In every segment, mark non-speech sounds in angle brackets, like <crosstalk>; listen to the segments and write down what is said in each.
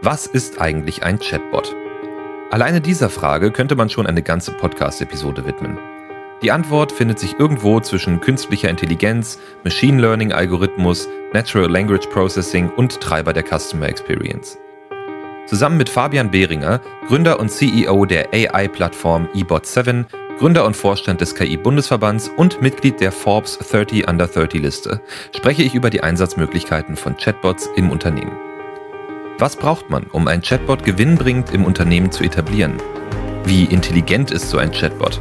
Was ist eigentlich ein Chatbot? Alleine dieser Frage könnte man schon eine ganze Podcast-Episode widmen. Die Antwort findet sich irgendwo zwischen künstlicher Intelligenz, Machine Learning-Algorithmus, Natural Language Processing und Treiber der Customer Experience. Zusammen mit Fabian Behringer, Gründer und CEO der AI-Plattform eBot7, Gründer und Vorstand des KI-Bundesverbands und Mitglied der Forbes 30 Under 30 Liste, spreche ich über die Einsatzmöglichkeiten von Chatbots im Unternehmen. Was braucht man, um ein Chatbot gewinnbringend im Unternehmen zu etablieren? Wie intelligent ist so ein Chatbot?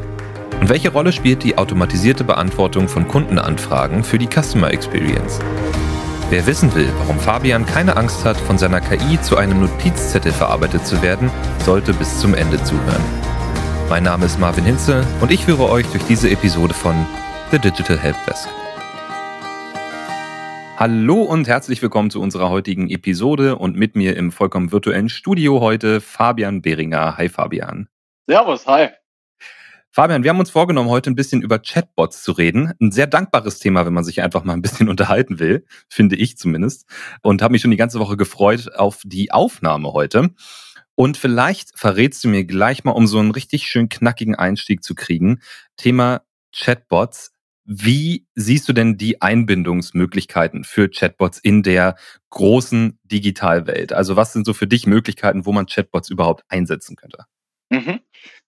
Und welche Rolle spielt die automatisierte Beantwortung von Kundenanfragen für die Customer Experience? Wer wissen will, warum Fabian keine Angst hat, von seiner KI zu einem Notizzettel verarbeitet zu werden, sollte bis zum Ende zuhören. Mein Name ist Marvin Hinze und ich führe euch durch diese Episode von The Digital Helpdesk. Hallo und herzlich willkommen zu unserer heutigen Episode und mit mir im vollkommen virtuellen Studio heute Fabian Behringer. Hi Fabian. Servus, hi. Fabian, wir haben uns vorgenommen, heute ein bisschen über Chatbots zu reden. Ein sehr dankbares Thema, wenn man sich einfach mal ein bisschen <laughs> unterhalten will, finde ich zumindest. Und habe mich schon die ganze Woche gefreut auf die Aufnahme heute. Und vielleicht verrätst du mir gleich mal, um so einen richtig schön knackigen Einstieg zu kriegen, Thema Chatbots. Wie siehst du denn die Einbindungsmöglichkeiten für Chatbots in der großen Digitalwelt? Also was sind so für dich Möglichkeiten, wo man Chatbots überhaupt einsetzen könnte? Mhm.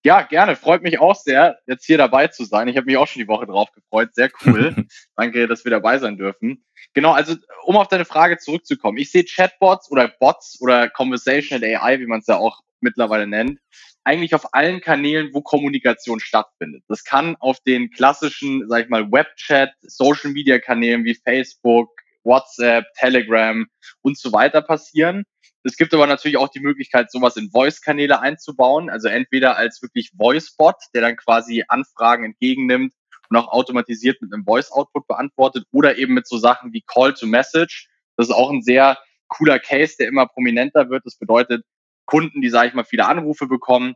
Ja, gerne. Freut mich auch sehr, jetzt hier dabei zu sein. Ich habe mich auch schon die Woche drauf gefreut. Sehr cool. <laughs> Danke, dass wir dabei sein dürfen. Genau, also um auf deine Frage zurückzukommen. Ich sehe Chatbots oder Bots oder Conversational AI, wie man es ja auch mittlerweile nennt, eigentlich auf allen Kanälen, wo Kommunikation stattfindet. Das kann auf den klassischen, sag ich mal, Webchat, Social Media Kanälen wie Facebook, WhatsApp, Telegram und so weiter passieren. Es gibt aber natürlich auch die Möglichkeit, sowas in Voice-Kanäle einzubauen. Also entweder als wirklich Voice-Bot, der dann quasi Anfragen entgegennimmt und auch automatisiert mit einem Voice-Output beantwortet oder eben mit so Sachen wie Call to Message. Das ist auch ein sehr cooler Case, der immer prominenter wird. Das bedeutet, Kunden, die, sage ich mal, viele Anrufe bekommen,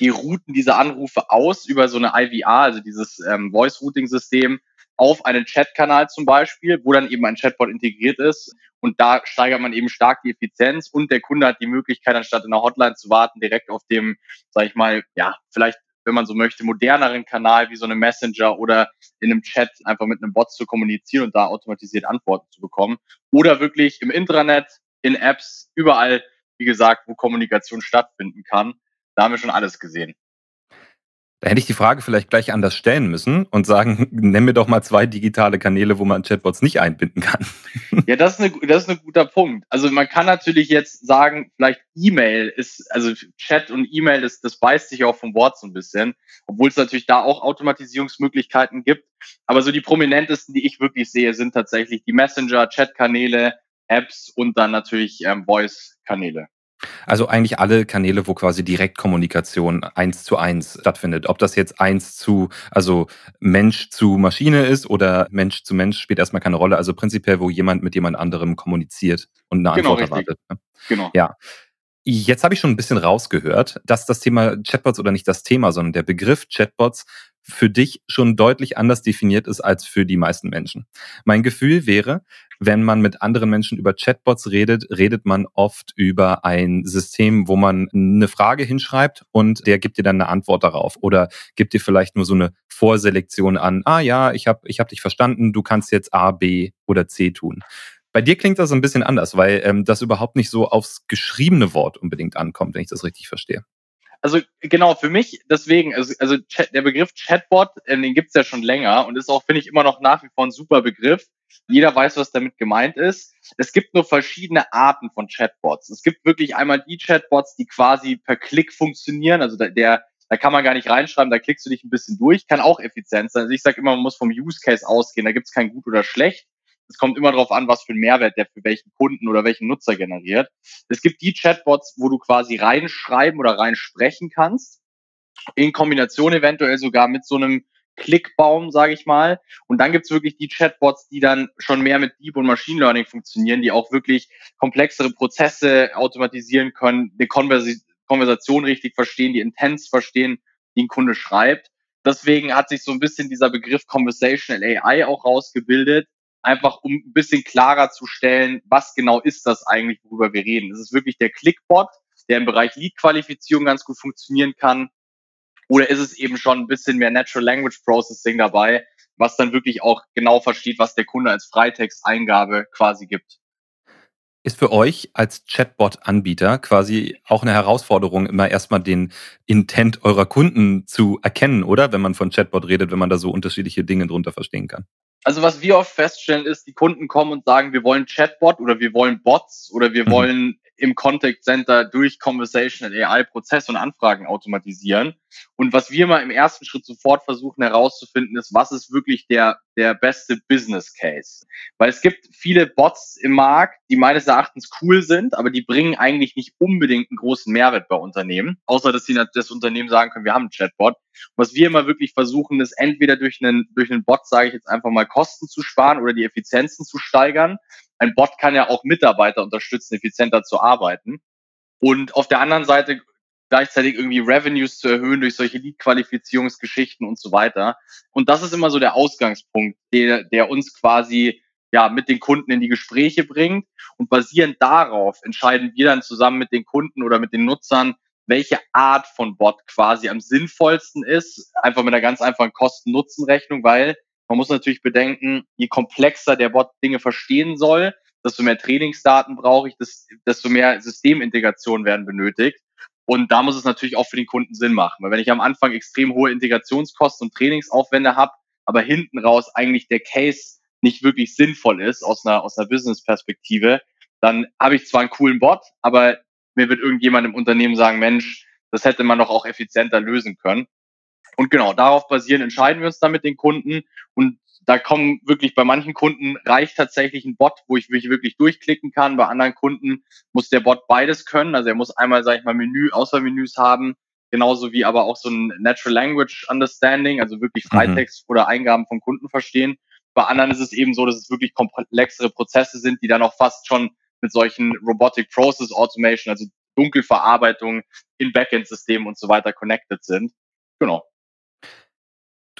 die routen diese Anrufe aus über so eine IVR, also dieses ähm, Voice-Routing-System, auf einen Chatkanal zum Beispiel, wo dann eben ein Chatbot integriert ist. Und da steigert man eben stark die Effizienz und der Kunde hat die Möglichkeit, anstatt in der Hotline zu warten, direkt auf dem, sag ich mal, ja, vielleicht, wenn man so möchte, moderneren Kanal wie so eine Messenger oder in einem Chat einfach mit einem Bot zu kommunizieren und da automatisiert Antworten zu bekommen. Oder wirklich im Intranet, in Apps, überall, wie gesagt, wo Kommunikation stattfinden kann. Da haben wir schon alles gesehen. Da hätte ich die Frage vielleicht gleich anders stellen müssen und sagen, <laughs> nenn mir doch mal zwei digitale Kanäle, wo man Chatbots nicht einbinden kann. <laughs> Ja, das ist, eine, das ist ein guter Punkt. Also man kann natürlich jetzt sagen, vielleicht E-Mail ist, also Chat und E-Mail, das, das beißt sich auch vom Wort so ein bisschen, obwohl es natürlich da auch Automatisierungsmöglichkeiten gibt. Aber so die prominentesten, die ich wirklich sehe, sind tatsächlich die Messenger, Chat-Kanäle, Apps und dann natürlich ähm, Voice-Kanäle. Also eigentlich alle Kanäle, wo quasi Direktkommunikation eins zu eins stattfindet. Ob das jetzt eins zu, also Mensch zu Maschine ist oder Mensch zu Mensch, spielt erstmal keine Rolle. Also prinzipiell, wo jemand mit jemand anderem kommuniziert und eine genau, Antwort richtig. erwartet. Ne? Genau. Ja. Jetzt habe ich schon ein bisschen rausgehört, dass das Thema Chatbots oder nicht das Thema, sondern der Begriff Chatbots für dich schon deutlich anders definiert ist als für die meisten Menschen. Mein Gefühl wäre, wenn man mit anderen Menschen über Chatbots redet, redet man oft über ein System, wo man eine Frage hinschreibt und der gibt dir dann eine Antwort darauf oder gibt dir vielleicht nur so eine Vorselektion an, ah ja, ich habe ich hab dich verstanden, du kannst jetzt A, B oder C tun. Bei dir klingt das ein bisschen anders, weil ähm, das überhaupt nicht so aufs geschriebene Wort unbedingt ankommt, wenn ich das richtig verstehe. Also genau, für mich deswegen, also, also Chat, der Begriff Chatbot, äh, den gibt's ja schon länger und ist auch, finde ich, immer noch nach wie vor ein super Begriff. Jeder weiß, was damit gemeint ist. Es gibt nur verschiedene Arten von Chatbots. Es gibt wirklich einmal die Chatbots, die quasi per Klick funktionieren. Also der, der da kann man gar nicht reinschreiben, da klickst du dich ein bisschen durch, kann auch effizient sein. Also ich sage immer, man muss vom Use Case ausgehen, da gibt's kein gut oder schlecht. Es kommt immer darauf an, was für einen Mehrwert der für welchen Kunden oder welchen Nutzer generiert. Es gibt die Chatbots, wo du quasi reinschreiben oder reinsprechen kannst, in Kombination eventuell sogar mit so einem Klickbaum, sage ich mal. Und dann gibt's wirklich die Chatbots, die dann schon mehr mit Deep und Machine Learning funktionieren, die auch wirklich komplexere Prozesse automatisieren können, eine Konvers Konversation richtig verstehen, die Intents verstehen, die ein Kunde schreibt. Deswegen hat sich so ein bisschen dieser Begriff Conversational AI auch rausgebildet, einfach um ein bisschen klarer zu stellen, was genau ist das eigentlich, worüber wir reden. Ist es wirklich der Clickbot, der im Bereich Lead-Qualifizierung ganz gut funktionieren kann? Oder ist es eben schon ein bisschen mehr Natural Language Processing dabei, was dann wirklich auch genau versteht, was der Kunde als Freitexteingabe quasi gibt? Ist für euch als Chatbot-Anbieter quasi auch eine Herausforderung, immer erstmal den Intent eurer Kunden zu erkennen, oder? Wenn man von Chatbot redet, wenn man da so unterschiedliche Dinge drunter verstehen kann. Also was wir oft feststellen, ist, die Kunden kommen und sagen, wir wollen Chatbot oder wir wollen Bots oder wir mhm. wollen im Contact Center durch Conversational AI Prozesse und Anfragen automatisieren. Und was wir mal im ersten Schritt sofort versuchen herauszufinden, ist, was ist wirklich der, der beste Business Case? Weil es gibt viele Bots im Markt, die meines Erachtens cool sind, aber die bringen eigentlich nicht unbedingt einen großen Mehrwert bei Unternehmen, außer dass sie das Unternehmen sagen können, wir haben einen Chatbot. Was wir immer wirklich versuchen, ist entweder durch einen, durch einen Bot, sage ich jetzt einfach mal, Kosten zu sparen oder die Effizienzen zu steigern ein Bot kann ja auch Mitarbeiter unterstützen, effizienter zu arbeiten. Und auf der anderen Seite gleichzeitig irgendwie Revenues zu erhöhen durch solche Lead-Qualifizierungsgeschichten und so weiter. Und das ist immer so der Ausgangspunkt, der, der uns quasi ja mit den Kunden in die Gespräche bringt. Und basierend darauf entscheiden wir dann zusammen mit den Kunden oder mit den Nutzern, welche Art von Bot quasi am sinnvollsten ist. Einfach mit einer ganz einfachen Kosten-Nutzen-Rechnung, weil man muss natürlich bedenken, je komplexer der Bot Dinge verstehen soll, desto mehr Trainingsdaten brauche ich, desto mehr Systemintegration werden benötigt. Und da muss es natürlich auch für den Kunden Sinn machen. Weil wenn ich am Anfang extrem hohe Integrationskosten und Trainingsaufwände habe, aber hinten raus eigentlich der Case nicht wirklich sinnvoll ist aus einer, aus einer Business-Perspektive, dann habe ich zwar einen coolen Bot, aber mir wird irgendjemand im Unternehmen sagen, Mensch, das hätte man doch auch effizienter lösen können. Und genau, darauf basieren entscheiden wir uns dann mit den Kunden. Und da kommen wirklich bei manchen Kunden reicht tatsächlich ein Bot, wo ich mich wirklich durchklicken kann. Bei anderen Kunden muss der Bot beides können. Also er muss einmal, sage ich mal, Menü, Auswahlmenüs haben, genauso wie aber auch so ein Natural Language Understanding, also wirklich mhm. Freitext mhm. oder Eingaben von Kunden verstehen. Bei anderen ist es eben so, dass es wirklich komplexere Prozesse sind, die dann auch fast schon mit solchen Robotic Process Automation, also Dunkelverarbeitung in Backend-Systemen und so weiter connected sind. Genau.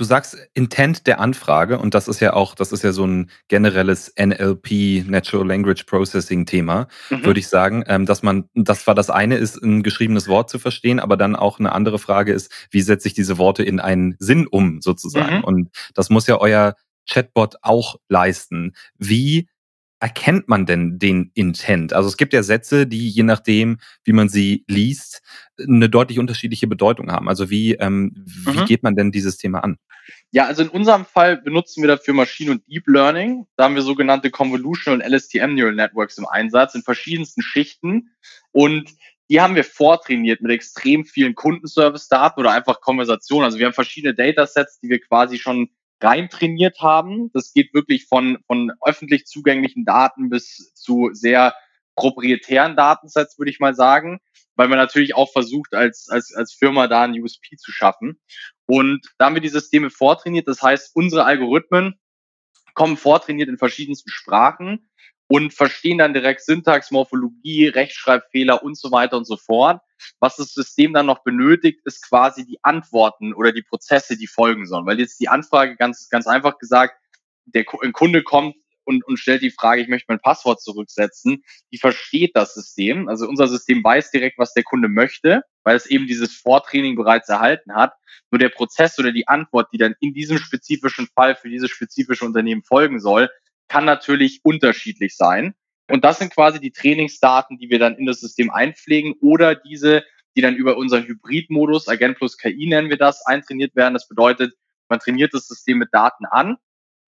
Du sagst Intent der Anfrage und das ist ja auch, das ist ja so ein generelles NLP, Natural Language Processing Thema, mhm. würde ich sagen, ähm, dass man, das war das eine ist, ein geschriebenes Wort zu verstehen, aber dann auch eine andere Frage ist, wie setze ich diese Worte in einen Sinn um, sozusagen? Mhm. Und das muss ja euer Chatbot auch leisten. Wie erkennt man denn den Intent? Also es gibt ja Sätze, die je nachdem, wie man sie liest, eine deutlich unterschiedliche Bedeutung haben. Also wie, ähm, wie mhm. geht man denn dieses Thema an? Ja, also in unserem Fall benutzen wir dafür Machine und Deep Learning. Da haben wir sogenannte Convolutional und LSTM Neural Networks im Einsatz in verschiedensten Schichten. Und die haben wir vortrainiert mit extrem vielen Kundenservice-Daten oder einfach Konversationen. Also wir haben verschiedene Datasets, die wir quasi schon rein trainiert haben. Das geht wirklich von, von öffentlich zugänglichen Daten bis zu sehr proprietären Datensets, würde ich mal sagen, weil man natürlich auch versucht, als, als, als Firma da ein USP zu schaffen. Und da haben wir die Systeme vortrainiert. Das heißt, unsere Algorithmen kommen vortrainiert in verschiedensten Sprachen und verstehen dann direkt Syntax, Morphologie, Rechtschreibfehler und so weiter und so fort. Was das System dann noch benötigt, ist quasi die Antworten oder die Prozesse, die folgen sollen. Weil jetzt die Anfrage ganz, ganz einfach gesagt, der Kunde kommt und, und stellt die Frage, ich möchte mein Passwort zurücksetzen. Die versteht das System. Also unser System weiß direkt, was der Kunde möchte, weil es eben dieses Vortraining bereits erhalten hat. Nur der Prozess oder die Antwort, die dann in diesem spezifischen Fall für dieses spezifische Unternehmen folgen soll, kann natürlich unterschiedlich sein. Und das sind quasi die Trainingsdaten, die wir dann in das System einpflegen oder diese, die dann über unseren Hybridmodus, Agent plus KI nennen wir das, eintrainiert werden. Das bedeutet, man trainiert das System mit Daten an.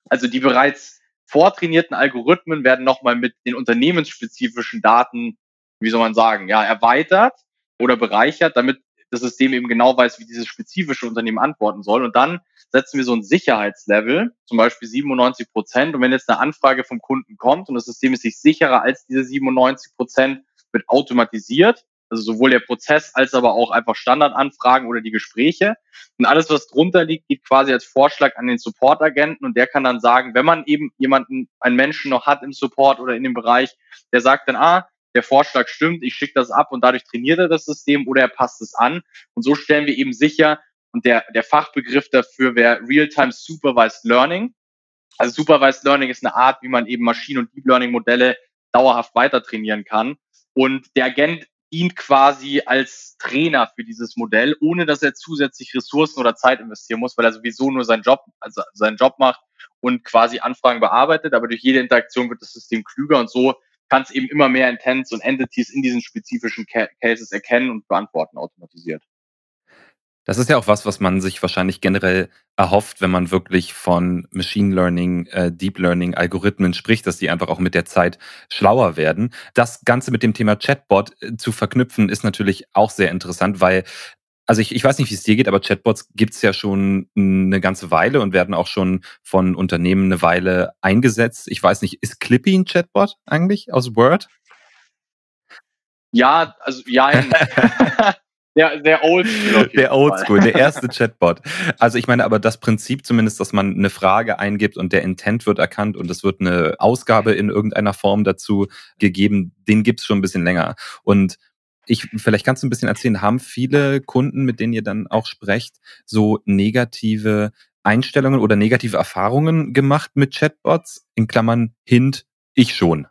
Also die bereits vortrainierten Algorithmen werden nochmal mit den unternehmensspezifischen Daten, wie soll man sagen, ja, erweitert oder bereichert, damit das System eben genau weiß, wie dieses spezifische Unternehmen antworten soll. Und dann setzen wir so ein Sicherheitslevel, zum Beispiel 97 Prozent. Und wenn jetzt eine Anfrage vom Kunden kommt und das System ist sich sicherer als diese 97 Prozent, wird automatisiert. Also sowohl der Prozess als aber auch einfach Standardanfragen oder die Gespräche. Und alles, was drunter liegt, geht quasi als Vorschlag an den Support-Agenten und der kann dann sagen, wenn man eben jemanden, einen Menschen noch hat im Support oder in dem Bereich, der sagt dann, ah, der Vorschlag stimmt, ich schicke das ab und dadurch trainiert er das System oder er passt es an. Und so stellen wir eben sicher, und der, der Fachbegriff dafür wäre Real-Time Supervised Learning. Also Supervised Learning ist eine Art, wie man eben Maschinen- und Deep Learning Modelle dauerhaft weiter trainieren kann. Und der Agent dient quasi als Trainer für dieses Modell, ohne dass er zusätzlich Ressourcen oder Zeit investieren muss, weil er sowieso nur seinen Job, also seinen Job macht und quasi Anfragen bearbeitet. Aber durch jede Interaktion wird das System klüger und so kann es eben immer mehr Intents und Entities in diesen spezifischen Cases erkennen und beantworten automatisiert. Das ist ja auch was, was man sich wahrscheinlich generell erhofft, wenn man wirklich von Machine Learning, äh, Deep Learning, Algorithmen spricht, dass die einfach auch mit der Zeit schlauer werden. Das Ganze mit dem Thema Chatbot äh, zu verknüpfen, ist natürlich auch sehr interessant, weil also ich, ich weiß nicht, wie es dir geht, aber Chatbots gibt's ja schon eine ganze Weile und werden auch schon von Unternehmen eine Weile eingesetzt. Ich weiß nicht, ist Clippy ein Chatbot eigentlich aus Word? Ja, also ja. <laughs> Der, der Oldschool. Der Oldschool, der erste Chatbot. Also ich meine, aber das Prinzip zumindest, dass man eine Frage eingibt und der Intent wird erkannt und es wird eine Ausgabe in irgendeiner Form dazu gegeben, den gibt's schon ein bisschen länger. Und ich, vielleicht kannst du ein bisschen erzählen, haben viele Kunden, mit denen ihr dann auch sprecht, so negative Einstellungen oder negative Erfahrungen gemacht mit Chatbots? In Klammern Hint, ich schon.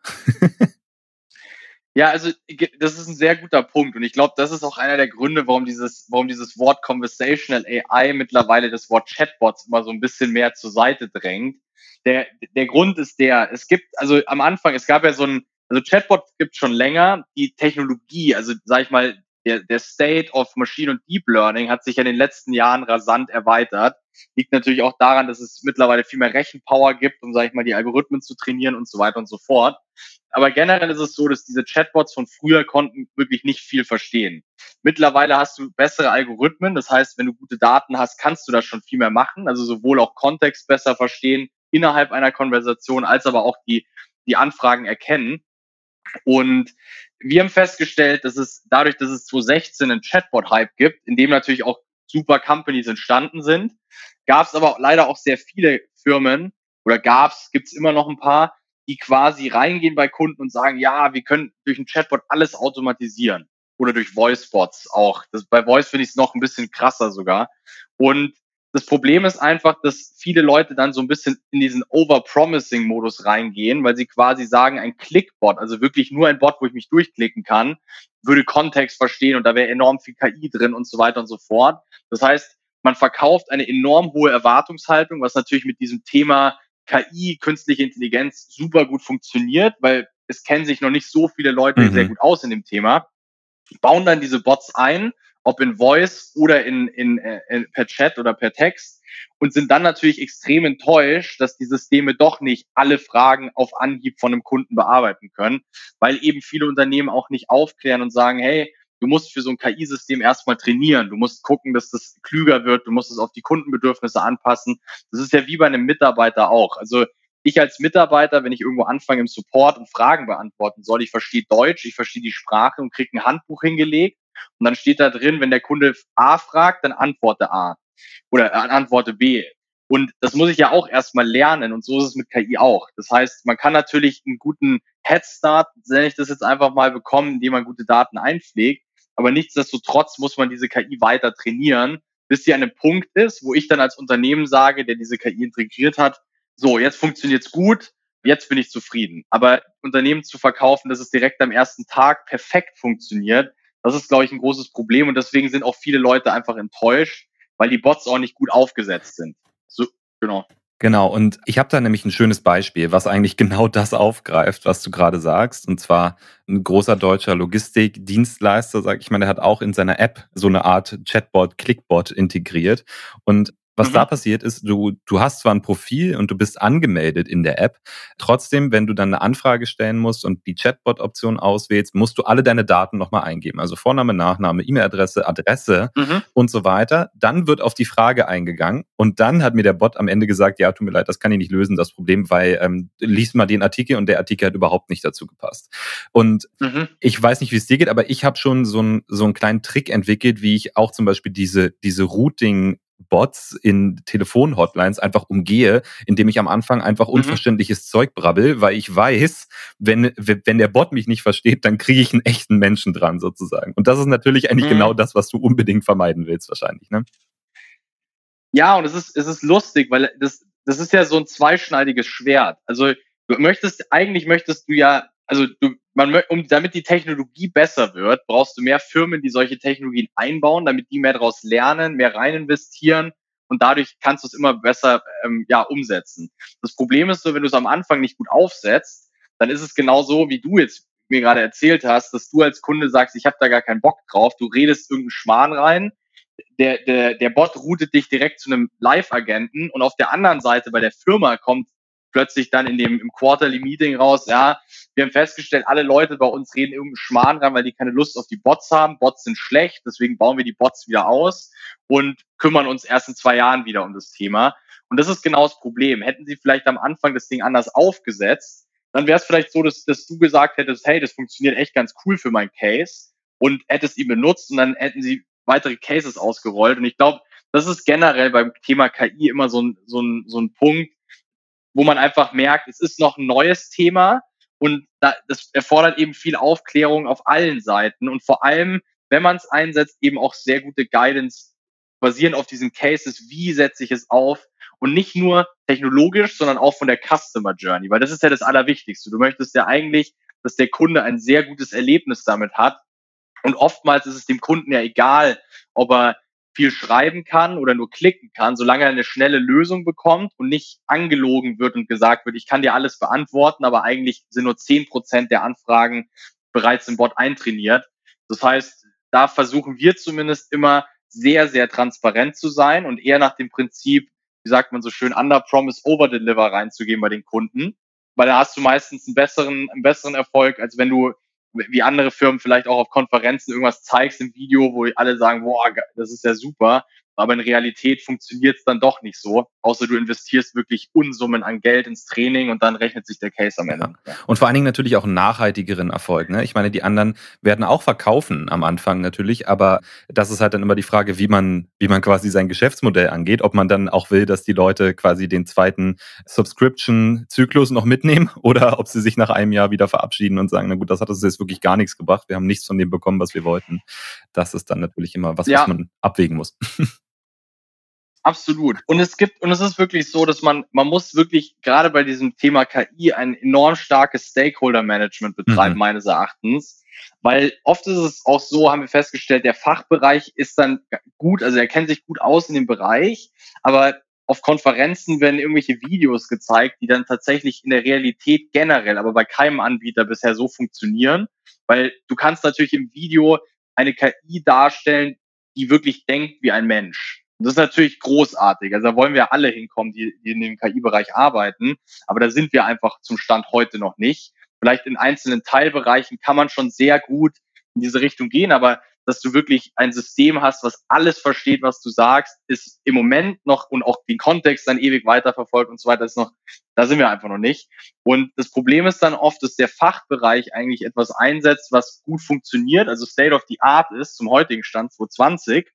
Ja, also das ist ein sehr guter Punkt und ich glaube, das ist auch einer der Gründe, warum dieses, warum dieses Wort Conversational AI mittlerweile das Wort Chatbots immer so ein bisschen mehr zur Seite drängt. Der, der Grund ist der, es gibt, also am Anfang, es gab ja so ein, also Chatbot gibt schon länger, die Technologie, also sag ich mal, der, der State of Machine und Deep Learning hat sich ja in den letzten Jahren rasant erweitert. Liegt natürlich auch daran, dass es mittlerweile viel mehr Rechenpower gibt, um, sag ich mal, die Algorithmen zu trainieren und so weiter und so fort. Aber generell ist es so, dass diese Chatbots von früher konnten wirklich nicht viel verstehen. Mittlerweile hast du bessere Algorithmen. Das heißt, wenn du gute Daten hast, kannst du das schon viel mehr machen. Also sowohl auch Kontext besser verstehen innerhalb einer Konversation, als aber auch die, die Anfragen erkennen. Und wir haben festgestellt, dass es dadurch, dass es 2016 einen Chatbot-Hype gibt, in dem natürlich auch super Companies entstanden sind, gab es aber leider auch sehr viele Firmen oder gab es, gibt es immer noch ein paar, die quasi reingehen bei Kunden und sagen, ja, wir können durch ein Chatbot alles automatisieren oder durch Voice-Bots auch. Das, bei Voice finde ich es noch ein bisschen krasser sogar. Und das Problem ist einfach, dass viele Leute dann so ein bisschen in diesen Over-Promising-Modus reingehen, weil sie quasi sagen, ein Clickbot, also wirklich nur ein Bot, wo ich mich durchklicken kann, würde Kontext verstehen und da wäre enorm viel KI drin und so weiter und so fort. Das heißt, man verkauft eine enorm hohe Erwartungshaltung, was natürlich mit diesem Thema KI, künstliche Intelligenz super gut funktioniert, weil es kennen sich noch nicht so viele Leute mhm. sehr gut aus in dem Thema, bauen dann diese Bots ein ob in Voice oder in, in, äh, in, per Chat oder per Text und sind dann natürlich extrem enttäuscht, dass die Systeme doch nicht alle Fragen auf Anhieb von einem Kunden bearbeiten können, weil eben viele Unternehmen auch nicht aufklären und sagen, hey, du musst für so ein KI-System erstmal trainieren, du musst gucken, dass das klüger wird, du musst es auf die Kundenbedürfnisse anpassen. Das ist ja wie bei einem Mitarbeiter auch. Also ich als Mitarbeiter, wenn ich irgendwo anfange im Support und Fragen beantworten soll, ich verstehe Deutsch, ich verstehe die Sprache und kriege ein Handbuch hingelegt und dann steht da drin, wenn der Kunde A fragt, dann antworte A oder äh, antworte B. Und das muss ich ja auch erstmal lernen und so ist es mit KI auch. Das heißt, man kann natürlich einen guten Headstart, nenne ich das jetzt einfach mal, bekommen, indem man gute Daten einpflegt. Aber nichtsdestotrotz muss man diese KI weiter trainieren, bis sie an einem Punkt ist, wo ich dann als Unternehmen sage, der diese KI integriert hat, so, jetzt funktioniert's gut, jetzt bin ich zufrieden. Aber Unternehmen zu verkaufen, dass es direkt am ersten Tag perfekt funktioniert, das ist, glaube ich, ein großes Problem und deswegen sind auch viele Leute einfach enttäuscht, weil die Bots auch nicht gut aufgesetzt sind. So, genau. Genau, und ich habe da nämlich ein schönes Beispiel, was eigentlich <laughs> genau das aufgreift, was du gerade sagst. Und zwar ein großer deutscher Logistikdienstleister, sag ich mal, der hat auch in seiner App so eine Art Chatbot, Clickbot integriert. Und was mhm. da passiert ist, du, du hast zwar ein Profil und du bist angemeldet in der App, trotzdem, wenn du dann eine Anfrage stellen musst und die Chatbot-Option auswählst, musst du alle deine Daten nochmal eingeben. Also Vorname, Nachname, E-Mail-Adresse, Adresse mhm. und so weiter. Dann wird auf die Frage eingegangen und dann hat mir der Bot am Ende gesagt, ja, tut mir leid, das kann ich nicht lösen, das Problem, weil ähm, lies mal den Artikel und der Artikel hat überhaupt nicht dazu gepasst. Und mhm. ich weiß nicht, wie es dir geht, aber ich habe schon so, ein, so einen kleinen Trick entwickelt, wie ich auch zum Beispiel diese, diese Routing Bots in Telefonhotlines einfach umgehe, indem ich am Anfang einfach mhm. unverständliches Zeug brabbel, weil ich weiß, wenn, wenn der Bot mich nicht versteht, dann kriege ich einen echten Menschen dran sozusagen. Und das ist natürlich eigentlich mhm. genau das, was du unbedingt vermeiden willst wahrscheinlich, ne? Ja, und es ist, es ist lustig, weil das, das ist ja so ein zweischneidiges Schwert. Also du möchtest, eigentlich möchtest du ja, also du, man, um, damit die Technologie besser wird, brauchst du mehr Firmen, die solche Technologien einbauen, damit die mehr daraus lernen, mehr rein investieren und dadurch kannst du es immer besser ähm, ja, umsetzen. Das Problem ist so, wenn du es am Anfang nicht gut aufsetzt, dann ist es genau so, wie du jetzt mir gerade erzählt hast, dass du als Kunde sagst, ich habe da gar keinen Bock drauf, du redest irgendeinen Schmarrn rein, der, der, der Bot routet dich direkt zu einem Live-Agenten und auf der anderen Seite bei der Firma kommt plötzlich dann in dem im Quarterly Meeting raus, ja, wir haben festgestellt, alle Leute bei uns reden irgendeinen Schmarrn rein, weil die keine Lust auf die Bots haben. Bots sind schlecht, deswegen bauen wir die Bots wieder aus und kümmern uns erst in zwei Jahren wieder um das Thema. Und das ist genau das Problem. Hätten sie vielleicht am Anfang das Ding anders aufgesetzt, dann wäre es vielleicht so, dass, dass du gesagt hättest, hey, das funktioniert echt ganz cool für mein Case und hättest ihn benutzt und dann hätten sie weitere Cases ausgerollt. Und ich glaube, das ist generell beim Thema KI immer so ein, so ein, so ein Punkt, wo man einfach merkt, es ist noch ein neues Thema und da, das erfordert eben viel Aufklärung auf allen Seiten und vor allem, wenn man es einsetzt, eben auch sehr gute Guidance basierend auf diesen Cases, wie setze ich es auf und nicht nur technologisch, sondern auch von der Customer Journey, weil das ist ja das Allerwichtigste. Du möchtest ja eigentlich, dass der Kunde ein sehr gutes Erlebnis damit hat und oftmals ist es dem Kunden ja egal, ob er viel schreiben kann oder nur klicken kann, solange er eine schnelle Lösung bekommt und nicht angelogen wird und gesagt wird, ich kann dir alles beantworten, aber eigentlich sind nur zehn Prozent der Anfragen bereits im Bot eintrainiert. Das heißt, da versuchen wir zumindest immer sehr, sehr transparent zu sein und eher nach dem Prinzip, wie sagt man so schön, under promise, over deliver reinzugehen bei den Kunden. Weil da hast du meistens einen besseren, einen besseren Erfolg, als wenn du wie andere Firmen vielleicht auch auf Konferenzen irgendwas zeigst im Video, wo alle sagen, boah, das ist ja super. Aber in Realität funktioniert es dann doch nicht so, außer du investierst wirklich Unsummen an Geld ins Training und dann rechnet sich der Case am Ende. Ja. Und vor allen Dingen natürlich auch einen nachhaltigeren Erfolg. Ne? Ich meine, die anderen werden auch verkaufen am Anfang natürlich, aber das ist halt dann immer die Frage, wie man, wie man quasi sein Geschäftsmodell angeht, ob man dann auch will, dass die Leute quasi den zweiten Subscription-Zyklus noch mitnehmen <laughs> oder ob sie sich nach einem Jahr wieder verabschieden und sagen, na gut, das hat uns jetzt wirklich gar nichts gebracht, wir haben nichts von dem bekommen, was wir wollten. Das ist dann natürlich immer was, ja. was man abwägen muss. <laughs> Absolut. Und es gibt, und es ist wirklich so, dass man, man muss wirklich gerade bei diesem Thema KI ein enorm starkes Stakeholder-Management betreiben, mhm. meines Erachtens. Weil oft ist es auch so, haben wir festgestellt, der Fachbereich ist dann gut, also er kennt sich gut aus in dem Bereich, aber auf Konferenzen werden irgendwelche Videos gezeigt, die dann tatsächlich in der Realität generell, aber bei keinem Anbieter bisher so funktionieren. Weil du kannst natürlich im Video eine KI darstellen, die wirklich denkt wie ein Mensch. Und das ist natürlich großartig. Also da wollen wir alle hinkommen, die, die in dem KI-Bereich arbeiten. Aber da sind wir einfach zum Stand heute noch nicht. Vielleicht in einzelnen Teilbereichen kann man schon sehr gut in diese Richtung gehen, aber dass du wirklich ein System hast, was alles versteht, was du sagst, ist im Moment noch und auch den Kontext dann ewig weiterverfolgt und so weiter, ist noch, da sind wir einfach noch nicht. Und das Problem ist dann oft, dass der Fachbereich eigentlich etwas einsetzt, was gut funktioniert, also State of the Art ist zum heutigen Stand 2020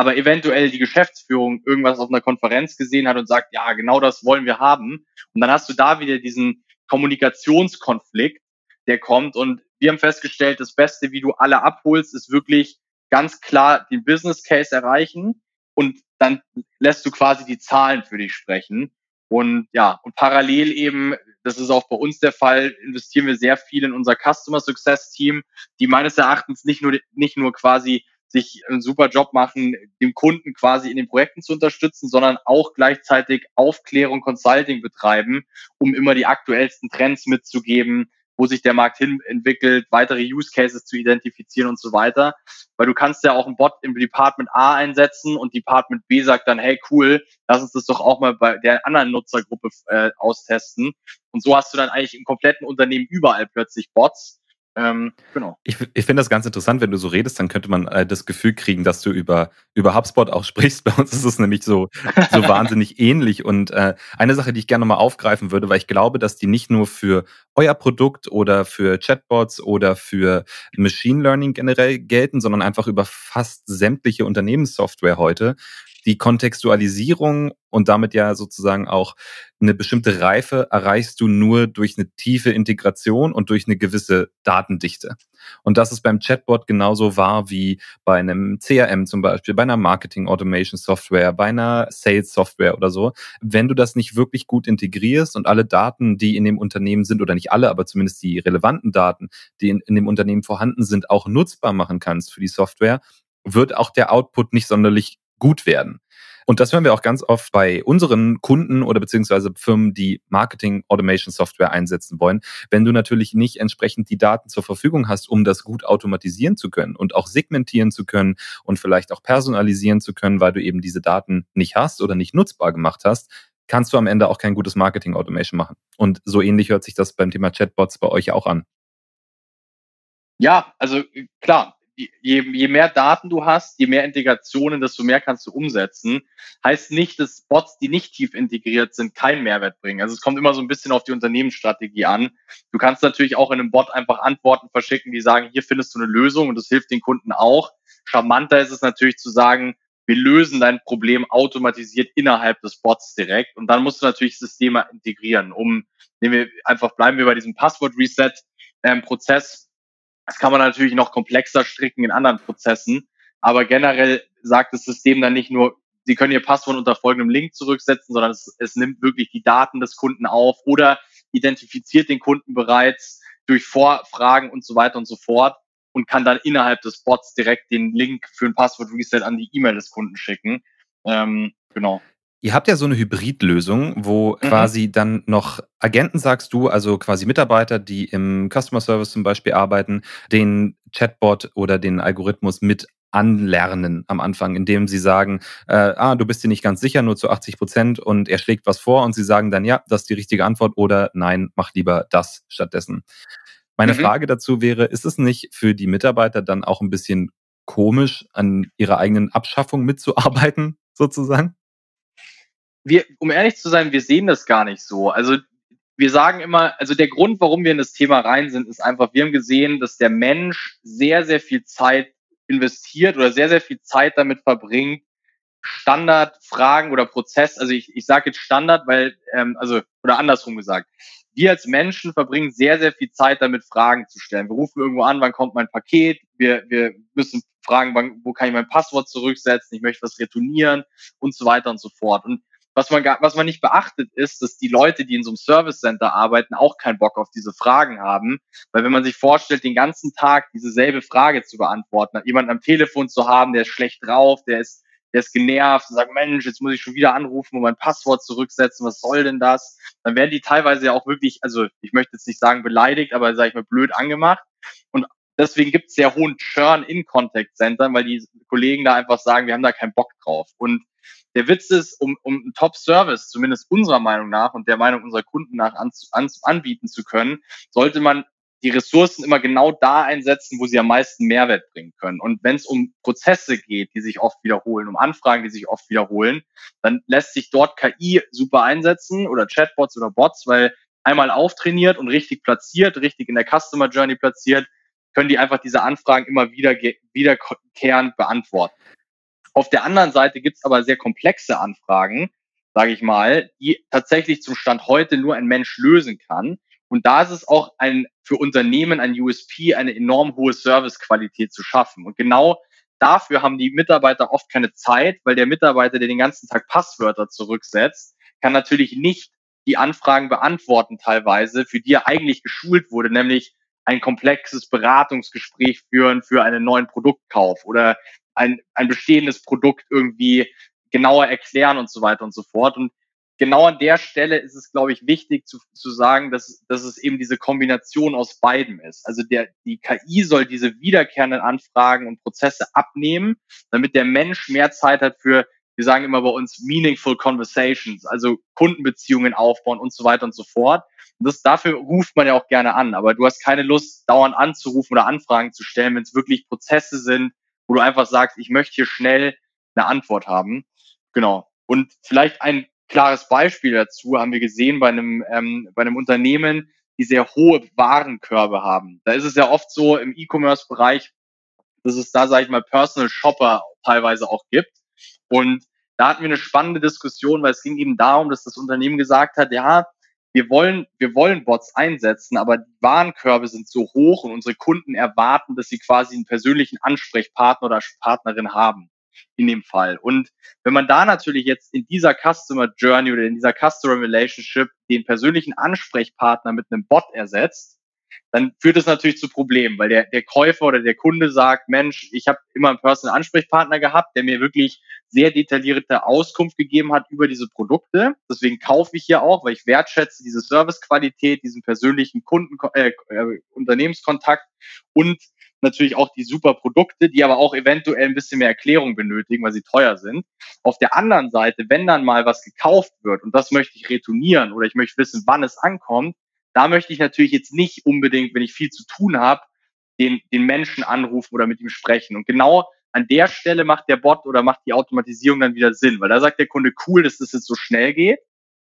aber eventuell die Geschäftsführung irgendwas auf einer Konferenz gesehen hat und sagt, ja, genau das wollen wir haben. Und dann hast du da wieder diesen Kommunikationskonflikt, der kommt. Und wir haben festgestellt, das Beste, wie du alle abholst, ist wirklich ganz klar den Business Case erreichen und dann lässt du quasi die Zahlen für dich sprechen. Und ja, und parallel eben, das ist auch bei uns der Fall, investieren wir sehr viel in unser Customer Success Team, die meines Erachtens nicht nur, nicht nur quasi sich einen super Job machen, dem Kunden quasi in den Projekten zu unterstützen, sondern auch gleichzeitig Aufklärung, Consulting betreiben, um immer die aktuellsten Trends mitzugeben, wo sich der Markt hin entwickelt, weitere Use Cases zu identifizieren und so weiter. Weil du kannst ja auch einen Bot im Department A einsetzen und Department B sagt dann, hey cool, lass uns das doch auch mal bei der anderen Nutzergruppe äh, austesten. Und so hast du dann eigentlich im kompletten Unternehmen überall plötzlich Bots ähm, genau. Ich, ich finde das ganz interessant, wenn du so redest, dann könnte man äh, das Gefühl kriegen, dass du über, über HubSpot auch <laughs> sprichst. Bei uns ist es nämlich so, so <laughs> wahnsinnig ähnlich. Und äh, eine Sache, die ich gerne mal aufgreifen würde, weil ich glaube, dass die nicht nur für euer Produkt oder für Chatbots oder für Machine Learning generell gelten, sondern einfach über fast sämtliche Unternehmenssoftware heute. Die Kontextualisierung und damit ja sozusagen auch eine bestimmte Reife erreichst du nur durch eine tiefe Integration und durch eine gewisse Datendichte. Und das ist beim Chatbot genauso wahr wie bei einem CRM zum Beispiel, bei einer Marketing Automation Software, bei einer Sales Software oder so. Wenn du das nicht wirklich gut integrierst und alle Daten, die in dem Unternehmen sind, oder nicht alle, aber zumindest die relevanten Daten, die in, in dem Unternehmen vorhanden sind, auch nutzbar machen kannst für die Software, wird auch der Output nicht sonderlich gut werden. Und das hören wir auch ganz oft bei unseren Kunden oder beziehungsweise Firmen, die Marketing Automation Software einsetzen wollen. Wenn du natürlich nicht entsprechend die Daten zur Verfügung hast, um das gut automatisieren zu können und auch segmentieren zu können und vielleicht auch personalisieren zu können, weil du eben diese Daten nicht hast oder nicht nutzbar gemacht hast, kannst du am Ende auch kein gutes Marketing Automation machen. Und so ähnlich hört sich das beim Thema Chatbots bei euch auch an. Ja, also klar, je, je mehr Daten du hast, je mehr Integrationen, desto mehr kannst du umsetzen. Heißt nicht, dass Bots, die nicht tief integriert sind, keinen Mehrwert bringen. Also es kommt immer so ein bisschen auf die Unternehmensstrategie an. Du kannst natürlich auch in einem Bot einfach Antworten verschicken, die sagen, hier findest du eine Lösung und das hilft den Kunden auch. Charmanter ist es natürlich zu sagen, wir lösen dein Problem automatisiert innerhalb des Bots direkt. Und dann musst du natürlich Systeme integrieren, um, nehmen wir einfach bleiben wir bei diesem Passwort-Reset-Prozess. Das kann man natürlich noch komplexer stricken in anderen Prozessen. Aber generell sagt das System dann nicht nur, Sie können Ihr Passwort unter folgendem Link zurücksetzen, sondern es, es nimmt wirklich die Daten des Kunden auf oder identifiziert den Kunden bereits durch Vorfragen und so weiter und so fort und kann dann innerhalb des Bots direkt den Link für ein Passwort-Reset an die E-Mail des Kunden schicken. Ähm, genau. Ihr habt ja so eine Hybridlösung, wo mhm. quasi dann noch Agenten, sagst du, also quasi Mitarbeiter, die im Customer Service zum Beispiel arbeiten, den Chatbot oder den Algorithmus mit anlernen am Anfang, indem sie sagen, äh, ah, du bist dir nicht ganz sicher, nur zu 80 Prozent und er schlägt was vor und sie sagen dann, ja, das ist die richtige Antwort oder nein, mach lieber das stattdessen. Meine mhm. Frage dazu wäre, ist es nicht für die Mitarbeiter dann auch ein bisschen komisch, an ihrer eigenen Abschaffung mitzuarbeiten, <laughs> sozusagen? Wir, um ehrlich zu sein, wir sehen das gar nicht so. Also wir sagen immer, also der Grund, warum wir in das Thema rein sind, ist einfach, wir haben gesehen, dass der Mensch sehr, sehr viel Zeit investiert oder sehr, sehr viel Zeit damit verbringt, Standardfragen oder Prozess, also ich, ich sage jetzt Standard, weil, ähm, also, oder andersrum gesagt, wir als Menschen verbringen sehr, sehr viel Zeit damit, Fragen zu stellen. Wir rufen irgendwo an, wann kommt mein Paket, wir, wir müssen fragen, wann, wo kann ich mein Passwort zurücksetzen, ich möchte was retournieren und so weiter und so fort. Und was man, gar, was man nicht beachtet ist, dass die Leute, die in so einem Service Center arbeiten, auch keinen Bock auf diese Fragen haben. Weil wenn man sich vorstellt, den ganzen Tag diese selbe Frage zu beantworten, jemanden am Telefon zu haben, der ist schlecht drauf, der ist, der ist genervt und sagt, Mensch, jetzt muss ich schon wieder anrufen und mein Passwort zurücksetzen, was soll denn das? Dann werden die teilweise ja auch wirklich, also ich möchte jetzt nicht sagen beleidigt, aber sage ich mal blöd angemacht. Und deswegen gibt es sehr hohen Churn in Contact Centern, weil die Kollegen da einfach sagen, wir haben da keinen Bock drauf. Und der Witz ist, um, um einen Top-Service, zumindest unserer Meinung nach und der Meinung unserer Kunden nach an, an, anbieten zu können, sollte man die Ressourcen immer genau da einsetzen, wo sie am meisten Mehrwert bringen können. Und wenn es um Prozesse geht, die sich oft wiederholen, um Anfragen, die sich oft wiederholen, dann lässt sich dort KI super einsetzen oder Chatbots oder Bots, weil einmal auftrainiert und richtig platziert, richtig in der Customer Journey platziert, können die einfach diese Anfragen immer wieder wiederkehrend beantworten. Auf der anderen Seite gibt es aber sehr komplexe Anfragen, sage ich mal, die tatsächlich zum Stand heute nur ein Mensch lösen kann. Und da ist es auch ein, für Unternehmen ein USP, eine enorm hohe Servicequalität zu schaffen. Und genau dafür haben die Mitarbeiter oft keine Zeit, weil der Mitarbeiter, der den ganzen Tag Passwörter zurücksetzt, kann natürlich nicht die Anfragen beantworten teilweise, für die er eigentlich geschult wurde, nämlich ein komplexes Beratungsgespräch führen für einen neuen Produktkauf oder ein, ein bestehendes Produkt irgendwie genauer erklären und so weiter und so fort. Und genau an der Stelle ist es, glaube ich, wichtig zu, zu sagen, dass, dass es eben diese Kombination aus beidem ist. Also der, die KI soll diese wiederkehrenden Anfragen und Prozesse abnehmen, damit der Mensch mehr Zeit hat für, wir sagen immer bei uns, meaningful conversations, also Kundenbeziehungen aufbauen und so weiter und so fort. Und das, dafür ruft man ja auch gerne an, aber du hast keine Lust, dauernd anzurufen oder Anfragen zu stellen, wenn es wirklich Prozesse sind, wo du einfach sagst, ich möchte hier schnell eine Antwort haben. Genau. Und vielleicht ein klares Beispiel dazu haben wir gesehen bei einem, ähm, bei einem Unternehmen, die sehr hohe Warenkörbe haben. Da ist es ja oft so im E-Commerce-Bereich, dass es da, sage ich mal, Personal Shopper teilweise auch gibt. Und da hatten wir eine spannende Diskussion, weil es ging eben darum, dass das Unternehmen gesagt hat, ja, wir wollen, wir wollen Bots einsetzen, aber die Warenkörbe sind so hoch und unsere Kunden erwarten, dass sie quasi einen persönlichen Ansprechpartner oder Partnerin haben in dem Fall. Und wenn man da natürlich jetzt in dieser Customer Journey oder in dieser Customer Relationship den persönlichen Ansprechpartner mit einem Bot ersetzt, dann führt es natürlich zu Problemen, weil der, der Käufer oder der Kunde sagt, Mensch, ich habe immer einen Personal Ansprechpartner gehabt, der mir wirklich sehr detaillierte Auskunft gegeben hat über diese Produkte. Deswegen kaufe ich hier auch, weil ich wertschätze diese Servicequalität, diesen persönlichen Kunden, äh, äh, Unternehmenskontakt und natürlich auch die super Produkte, die aber auch eventuell ein bisschen mehr Erklärung benötigen, weil sie teuer sind. Auf der anderen Seite, wenn dann mal was gekauft wird und das möchte ich retournieren oder ich möchte wissen, wann es ankommt, da möchte ich natürlich jetzt nicht unbedingt, wenn ich viel zu tun habe, den, den Menschen anrufen oder mit ihm sprechen. Und genau an der Stelle macht der Bot oder macht die Automatisierung dann wieder Sinn, weil da sagt der Kunde, cool, dass das jetzt so schnell geht.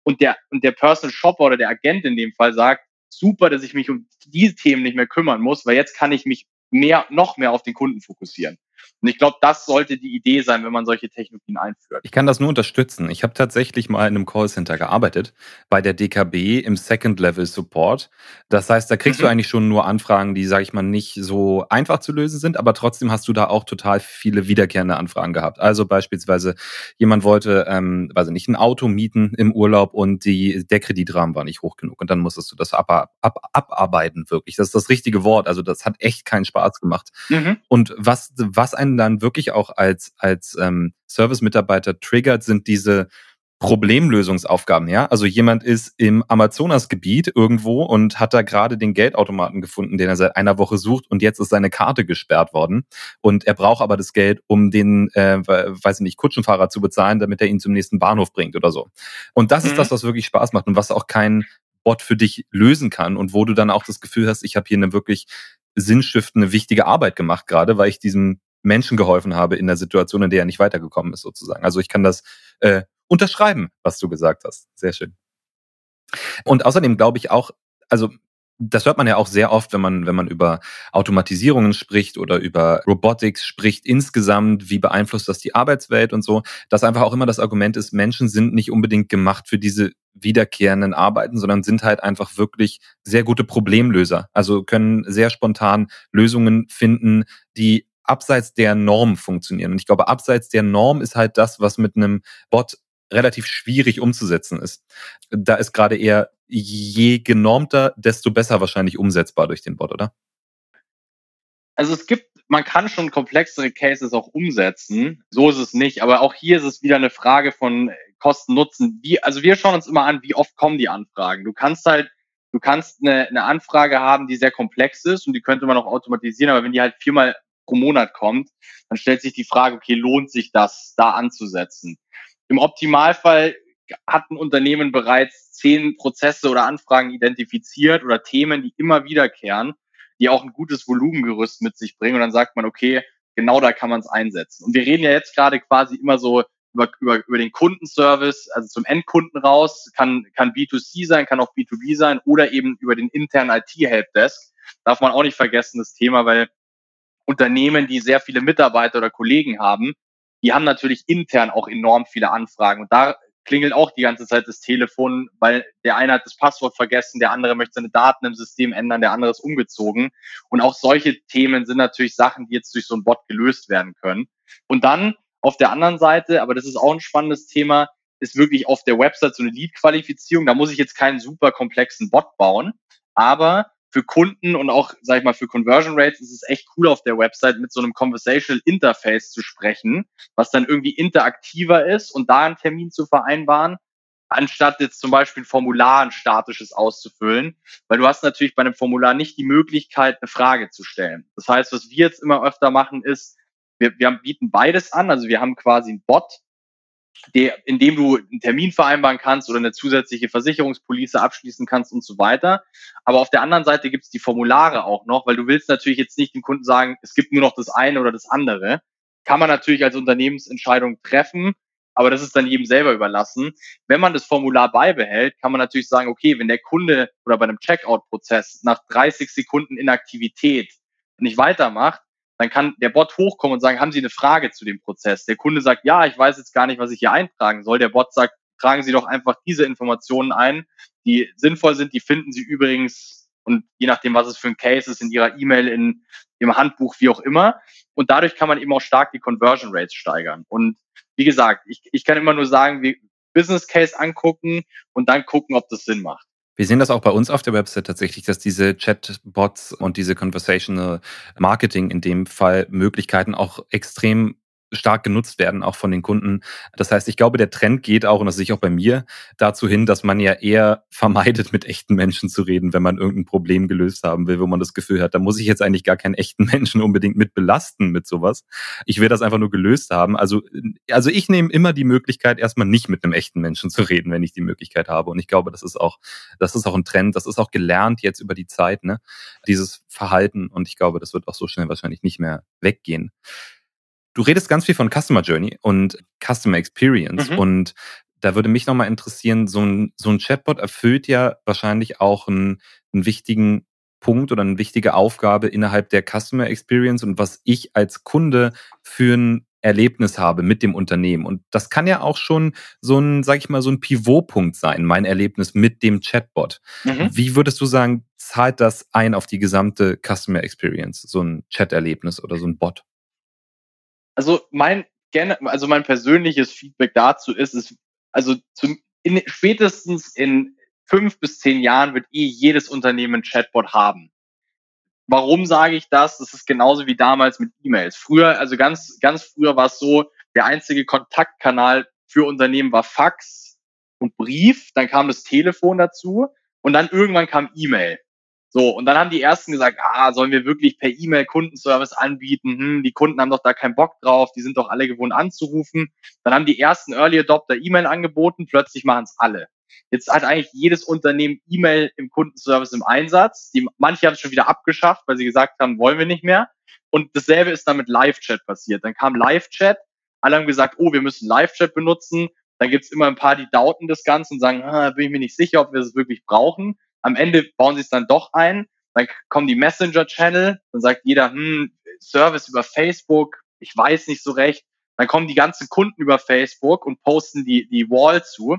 Und der, und der Personal Shopper oder der Agent in dem Fall sagt, super, dass ich mich um diese Themen nicht mehr kümmern muss, weil jetzt kann ich mich mehr, noch mehr auf den Kunden fokussieren. Und ich glaube, das sollte die Idee sein, wenn man solche Technologien einführt. Ich kann das nur unterstützen. Ich habe tatsächlich mal in einem Callcenter gearbeitet, bei der DKB im Second Level Support. Das heißt, da kriegst mhm. du eigentlich schon nur Anfragen, die, sage ich mal, nicht so einfach zu lösen sind, aber trotzdem hast du da auch total viele wiederkehrende Anfragen gehabt. Also beispielsweise jemand wollte, ähm, weiß ich nicht, ein Auto mieten im Urlaub und die, der Kreditrahmen war nicht hoch genug und dann musstest du das ab, ab, abarbeiten wirklich. Das ist das richtige Wort. Also das hat echt keinen Spaß gemacht. Mhm. Und was, was was einen dann wirklich auch als, als ähm, Service-Mitarbeiter triggert, sind diese Problemlösungsaufgaben, ja. Also jemand ist im Amazonasgebiet irgendwo und hat da gerade den Geldautomaten gefunden, den er seit einer Woche sucht und jetzt ist seine Karte gesperrt worden und er braucht aber das Geld, um den, äh, weiß ich nicht, Kutschenfahrer zu bezahlen, damit er ihn zum nächsten Bahnhof bringt oder so. Und das mhm. ist das, was wirklich Spaß macht und was auch kein Bot für dich lösen kann und wo du dann auch das Gefühl hast, ich habe hier eine wirklich sinnstiftende, wichtige Arbeit gemacht gerade, weil ich diesem Menschen geholfen habe in der Situation, in der er nicht weitergekommen ist, sozusagen. Also ich kann das äh, unterschreiben, was du gesagt hast. Sehr schön. Und außerdem glaube ich auch, also das hört man ja auch sehr oft, wenn man, wenn man über Automatisierungen spricht oder über Robotics spricht insgesamt, wie beeinflusst das die Arbeitswelt und so, dass einfach auch immer das Argument ist, Menschen sind nicht unbedingt gemacht für diese wiederkehrenden Arbeiten, sondern sind halt einfach wirklich sehr gute Problemlöser. Also können sehr spontan Lösungen finden, die abseits der Norm funktionieren. Und ich glaube, abseits der Norm ist halt das, was mit einem Bot relativ schwierig umzusetzen ist. Da ist gerade eher je genormter, desto besser wahrscheinlich umsetzbar durch den Bot, oder? Also es gibt, man kann schon komplexere Cases auch umsetzen. So ist es nicht. Aber auch hier ist es wieder eine Frage von Kosten Nutzen. Wie, also wir schauen uns immer an, wie oft kommen die Anfragen. Du kannst halt, du kannst eine, eine Anfrage haben, die sehr komplex ist und die könnte man auch automatisieren. Aber wenn die halt viermal pro Monat kommt, dann stellt sich die Frage, okay, lohnt sich das da anzusetzen? Im Optimalfall hat ein Unternehmen bereits zehn Prozesse oder Anfragen identifiziert oder Themen, die immer wiederkehren, die auch ein gutes Volumengerüst mit sich bringen. Und dann sagt man, okay, genau da kann man es einsetzen. Und wir reden ja jetzt gerade quasi immer so über, über, über den Kundenservice, also zum Endkunden raus, kann, kann B2C sein, kann auch B2B sein oder eben über den internen IT-Helpdesk. Darf man auch nicht vergessen, das Thema, weil Unternehmen, die sehr viele Mitarbeiter oder Kollegen haben, die haben natürlich intern auch enorm viele Anfragen. Und da klingelt auch die ganze Zeit das Telefon, weil der eine hat das Passwort vergessen, der andere möchte seine Daten im System ändern, der andere ist umgezogen. Und auch solche Themen sind natürlich Sachen, die jetzt durch so ein Bot gelöst werden können. Und dann auf der anderen Seite, aber das ist auch ein spannendes Thema, ist wirklich auf der Website so eine Lead-Qualifizierung. Da muss ich jetzt keinen super komplexen Bot bauen, aber für Kunden und auch, sag ich mal, für Conversion Rates ist es echt cool auf der Website mit so einem Conversational Interface zu sprechen, was dann irgendwie interaktiver ist und da einen Termin zu vereinbaren, anstatt jetzt zum Beispiel ein Formular, ein statisches auszufüllen, weil du hast natürlich bei einem Formular nicht die Möglichkeit, eine Frage zu stellen. Das heißt, was wir jetzt immer öfter machen, ist, wir, wir bieten beides an. Also wir haben quasi einen Bot, der, in dem du einen Termin vereinbaren kannst oder eine zusätzliche Versicherungspolice abschließen kannst und so weiter. Aber auf der anderen Seite gibt es die Formulare auch noch, weil du willst natürlich jetzt nicht dem Kunden sagen, es gibt nur noch das eine oder das andere. Kann man natürlich als Unternehmensentscheidung treffen, aber das ist dann jedem selber überlassen. Wenn man das Formular beibehält, kann man natürlich sagen, okay, wenn der Kunde oder bei einem Checkout-Prozess nach 30 Sekunden Inaktivität nicht weitermacht, dann kann der Bot hochkommen und sagen, haben Sie eine Frage zu dem Prozess? Der Kunde sagt, ja, ich weiß jetzt gar nicht, was ich hier eintragen soll. Der Bot sagt, tragen Sie doch einfach diese Informationen ein, die sinnvoll sind. Die finden Sie übrigens und je nachdem, was es für ein Case ist, in Ihrer E-Mail, in Ihrem Handbuch, wie auch immer. Und dadurch kann man eben auch stark die Conversion Rates steigern. Und wie gesagt, ich, ich kann immer nur sagen, wie Business Case angucken und dann gucken, ob das Sinn macht. Wir sehen das auch bei uns auf der Website tatsächlich, dass diese Chatbots und diese Conversational Marketing in dem Fall Möglichkeiten auch extrem stark genutzt werden, auch von den Kunden. Das heißt, ich glaube, der Trend geht auch, und das sehe ich auch bei mir, dazu hin, dass man ja eher vermeidet, mit echten Menschen zu reden, wenn man irgendein Problem gelöst haben will, wo man das Gefühl hat, da muss ich jetzt eigentlich gar keinen echten <laughs> Menschen unbedingt mit belasten mit sowas. Ich will das einfach nur gelöst haben. Also, also ich nehme immer die Möglichkeit, erstmal nicht mit einem echten Menschen zu reden, wenn ich die Möglichkeit habe. Und ich glaube, das ist auch, das ist auch ein Trend, das ist auch gelernt jetzt über die Zeit, ne? Dieses Verhalten. Und ich glaube, das wird auch so schnell wahrscheinlich nicht mehr weggehen. Du redest ganz viel von Customer Journey und Customer Experience mhm. und da würde mich nochmal interessieren, so ein, so ein Chatbot erfüllt ja wahrscheinlich auch einen, einen wichtigen Punkt oder eine wichtige Aufgabe innerhalb der Customer Experience und was ich als Kunde für ein Erlebnis habe mit dem Unternehmen. Und das kann ja auch schon so ein, sag ich mal, so ein Pivotpunkt sein, mein Erlebnis mit dem Chatbot. Mhm. Wie würdest du sagen, zahlt das ein auf die gesamte Customer Experience, so ein Chat-Erlebnis oder so ein Bot? Also mein also mein persönliches Feedback dazu ist, ist also zum, in, spätestens in fünf bis zehn Jahren wird eh jedes Unternehmen ein Chatbot haben. Warum sage ich das? Das ist genauso wie damals mit E-Mails. Früher, also ganz, ganz früher war es so, der einzige Kontaktkanal für Unternehmen war Fax und Brief, dann kam das Telefon dazu und dann irgendwann kam E-Mail. So, und dann haben die ersten gesagt, ah, sollen wir wirklich per E-Mail Kundenservice anbieten? Hm, die Kunden haben doch da keinen Bock drauf, die sind doch alle gewohnt anzurufen. Dann haben die ersten Early Adopter E-Mail angeboten, plötzlich machen es alle. Jetzt hat eigentlich jedes Unternehmen E-Mail im Kundenservice im Einsatz. Die, manche haben es schon wieder abgeschafft, weil sie gesagt haben, wollen wir nicht mehr. Und dasselbe ist dann mit Live-Chat passiert. Dann kam Live-Chat, alle haben gesagt, oh, wir müssen Live-Chat benutzen. Dann gibt's immer ein paar, die dauten das Ganze und sagen, ah, bin ich mir nicht sicher, ob wir das wirklich brauchen. Am Ende bauen sie es dann doch ein. Dann kommen die Messenger-Channel. Dann sagt jeder, hm, Service über Facebook. Ich weiß nicht so recht. Dann kommen die ganzen Kunden über Facebook und posten die, die Wall zu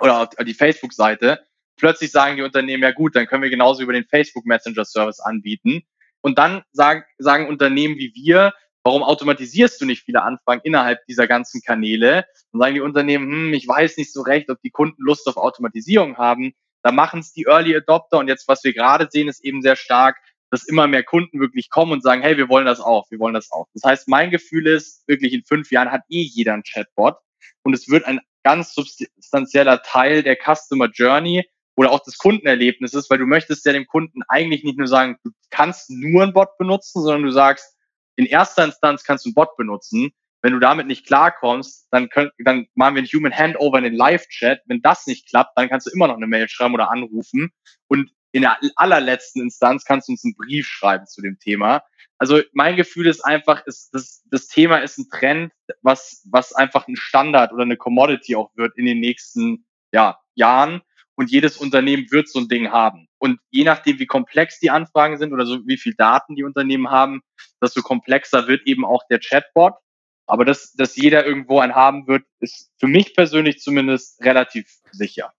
oder die Facebook-Seite. Plötzlich sagen die Unternehmen, ja gut, dann können wir genauso über den Facebook Messenger Service anbieten. Und dann sagen, sagen Unternehmen wie wir, warum automatisierst du nicht viele Anfragen innerhalb dieser ganzen Kanäle? Dann sagen die Unternehmen, hm, ich weiß nicht so recht, ob die Kunden Lust auf Automatisierung haben. Da machen es die Early Adopter und jetzt, was wir gerade sehen, ist eben sehr stark, dass immer mehr Kunden wirklich kommen und sagen, hey, wir wollen das auch, wir wollen das auch. Das heißt, mein Gefühl ist, wirklich in fünf Jahren hat eh jeder ein Chatbot und es wird ein ganz substanzieller Teil der Customer Journey oder auch des Kundenerlebnisses, weil du möchtest ja dem Kunden eigentlich nicht nur sagen, du kannst nur ein Bot benutzen, sondern du sagst, in erster Instanz kannst du ein Bot benutzen, wenn du damit nicht klarkommst, dann, könnt, dann machen wir einen Human Handover in den Live-Chat. Wenn das nicht klappt, dann kannst du immer noch eine Mail schreiben oder anrufen. Und in der allerletzten Instanz kannst du uns einen Brief schreiben zu dem Thema. Also mein Gefühl ist einfach, ist, das, das Thema ist ein Trend, was, was einfach ein Standard oder eine Commodity auch wird in den nächsten ja, Jahren. Und jedes Unternehmen wird so ein Ding haben. Und je nachdem, wie komplex die Anfragen sind oder so wie viel Daten die Unternehmen haben, desto komplexer wird eben auch der Chatbot. Aber dass, dass jeder irgendwo einen haben wird, ist für mich persönlich zumindest relativ sicher.